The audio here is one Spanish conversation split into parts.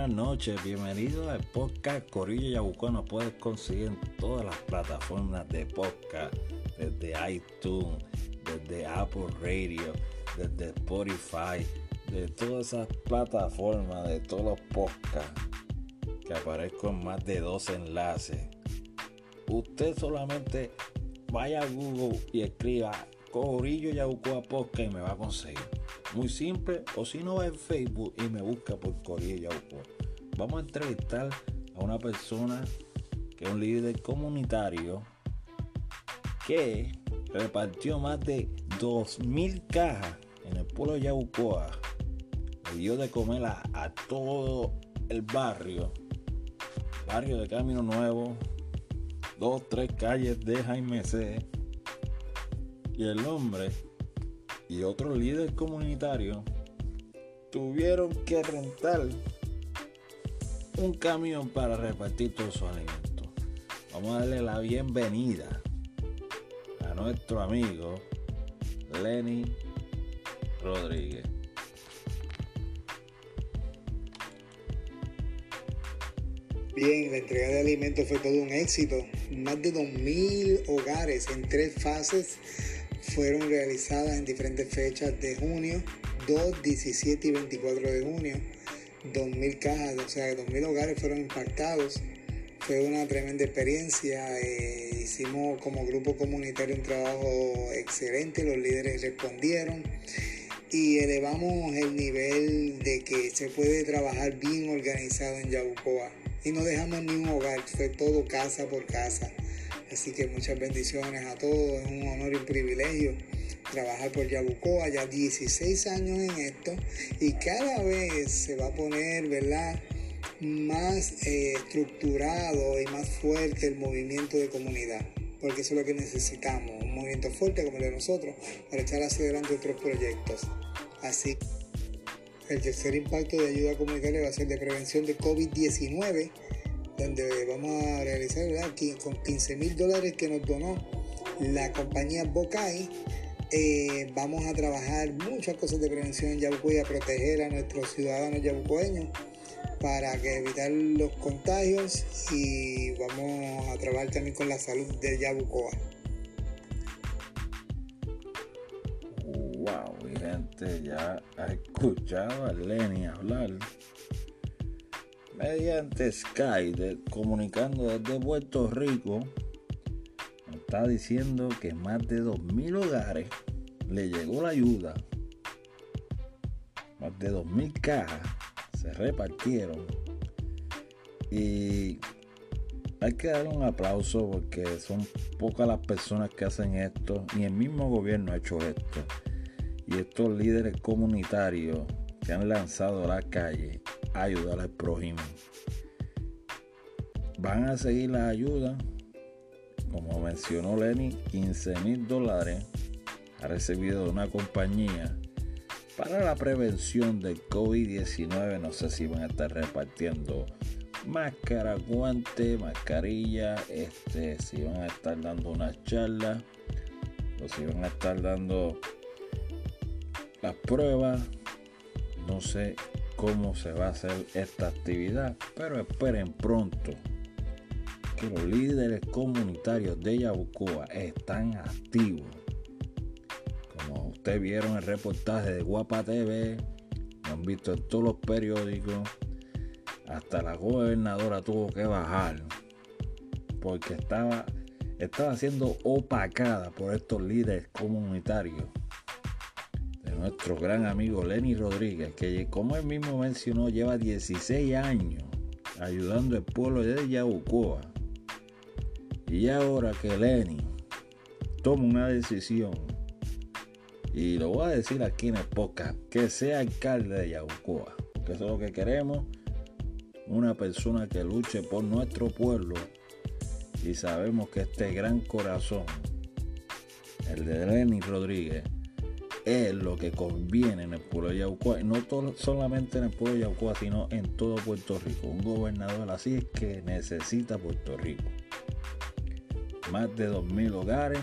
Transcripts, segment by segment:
buenas noches, bienvenido al podcast Corillo Yabucoa. Nos puedes conseguir en todas las plataformas de podcast, desde iTunes, desde Apple Radio, desde Spotify, de todas esas plataformas, de todos los podcasts, que aparezco en más de dos enlaces. Usted solamente vaya a Google y escriba Corillo Yabucoa Podcast y me va a conseguir. Muy simple, o si no va en Facebook y me busca por Corillo Yabucoa. Vamos a entrevistar a una persona que es un líder comunitario que repartió más de 2.000 cajas en el pueblo de Yabucoa. Le dio de comer a, todo el barrio, barrio de Camino Nuevo, dos, tres calles de Jaime C. Y el hombre y otro líder comunitario tuvieron que rentar un camión para repartir todos sus alimentos. Vamos a darle la bienvenida a nuestro amigo Lenny Rodríguez. Bien, la entrega de alimentos fue todo un éxito. Más de 2.000 hogares en tres fases fueron realizadas en diferentes fechas de junio, 2, 17 y 24 de junio. 2.000 cajas, o sea, 2.000 hogares fueron impactados. Fue una tremenda experiencia. Eh, hicimos como grupo comunitario un trabajo excelente, los líderes respondieron y elevamos el nivel de que se puede trabajar bien organizado en Yabucoa. Y no dejamos ni un hogar, fue todo casa por casa. Así que muchas bendiciones a todos, es un honor y un privilegio trabajar por Yabucoa, ya 16 años en esto y cada vez se va a poner, ¿verdad? más eh, estructurado y más fuerte el movimiento de comunidad, porque eso es lo que necesitamos, un movimiento fuerte como el de nosotros, para echar hacia adelante otros proyectos. Así, el tercer impacto de ayuda comunitaria va a ser de prevención de COVID-19 donde vamos a realizar aquí con 15 mil dólares que nos donó la compañía Bocay. Eh, vamos a trabajar muchas cosas de prevención en Yabucoa y a proteger a nuestros ciudadanos yabucoeños para que evitar los contagios y vamos a trabajar también con la salud de Yabucoa. Wow, gente, ya ha escuchado a Lenny hablar mediante Skype, comunicando desde Puerto Rico, está diciendo que más de 2.000 hogares le llegó la ayuda. Más de 2.000 cajas se repartieron. Y hay que darle un aplauso porque son pocas las personas que hacen esto, ni el mismo gobierno ha hecho esto. Y estos líderes comunitarios se han lanzado a la calle ayudar al prójimo. Van a seguir la ayuda, como mencionó Lenny, 15 mil dólares ha recibido una compañía para la prevención del COVID-19. No sé si van a estar repartiendo máscara, guante, mascarilla, este, si van a estar dando una charla o si van a estar dando las pruebas. No sé cómo se va a hacer esta actividad, pero esperen pronto que los líderes comunitarios de Yabucoa están activos. Como ustedes vieron el reportaje de Guapa TV, lo han visto en todos los periódicos, hasta la gobernadora tuvo que bajar porque estaba, estaba siendo opacada por estos líderes comunitarios nuestro gran amigo Lenny Rodríguez, que como él mismo mencionó, lleva 16 años ayudando al pueblo de Yabucoa. Y ahora que Lenny toma una decisión, y lo voy a decir aquí en el podcast, que sea alcalde de Yabucoa, que eso es lo que queremos, una persona que luche por nuestro pueblo y sabemos que este gran corazón, el de Lenny Rodríguez, es lo que conviene en el pueblo de Yaucoa, no solamente en el pueblo de Yaucoa, sino en todo Puerto Rico. Un gobernador así es que necesita Puerto Rico. Más de 2.000 hogares.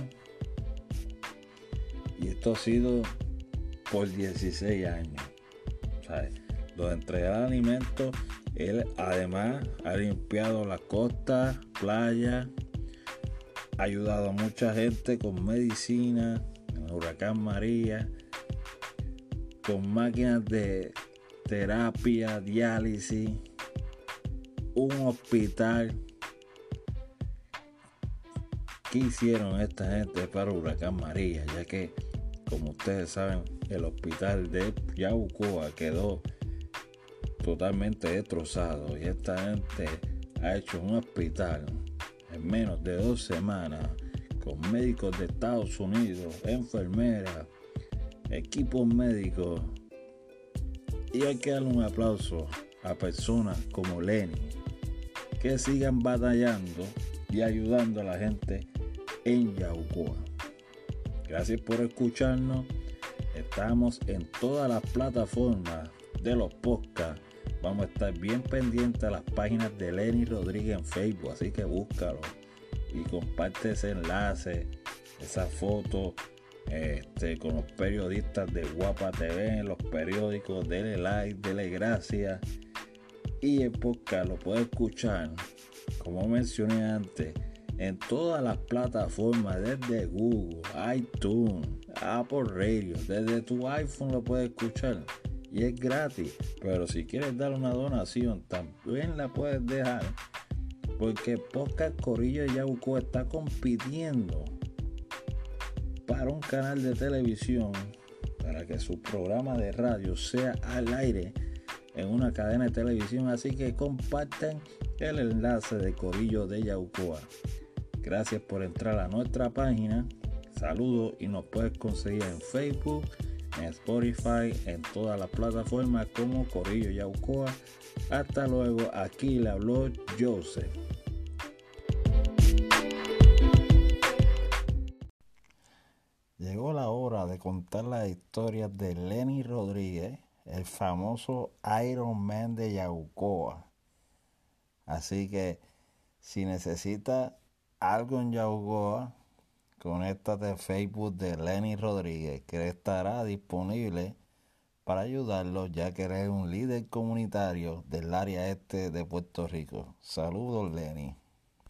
Y esto ha sido por 16 años. donde entregar alimentos. Él además ha limpiado la costa, playa, ha ayudado a mucha gente con medicina, huracán María, con máquinas de terapia, diálisis, un hospital. ¿Qué hicieron esta gente para Huracán María? Ya que, como ustedes saben, el hospital de Yabucoa quedó totalmente destrozado y esta gente ha hecho un hospital en menos de dos semanas con médicos de Estados Unidos, enfermeras, equipos médicos y hay que darle un aplauso a personas como Lenny que sigan batallando y ayudando a la gente en Yaucoa. Gracias por escucharnos. Estamos en todas las plataformas de los podcasts. Vamos a estar bien pendientes a las páginas de Lenny Rodríguez en Facebook, así que búscalo y comparte ese enlace, esa foto este, con los periodistas de Guapa TV en los periódicos. Dele like, dele gracias. Y el podcast lo puede escuchar, como mencioné antes, en todas las plataformas, desde Google, iTunes, Apple Radio, desde tu iPhone lo puedes escuchar y es gratis. Pero si quieres dar una donación, también la puedes dejar. Porque Podcast Corillo de Yabuco está compitiendo para un canal de televisión para que su programa de radio sea al aire en una cadena de televisión. Así que comparten el enlace de Corillo de Yaucoa. Gracias por entrar a nuestra página. Saludos y nos puedes conseguir en Facebook, en Spotify, en todas las plataformas como Corillo Yaucoa. Hasta luego, aquí le habló Joseph. Llegó la hora de contar la historia de Lenny Rodríguez, el famoso Iron Man de Yaucoa. Así que si necesita algo en Yaucoa, conéctate a Facebook de Lenny Rodríguez, que estará disponible para ayudarlo ya que eres un líder comunitario del área este de Puerto Rico. Saludos Lenny.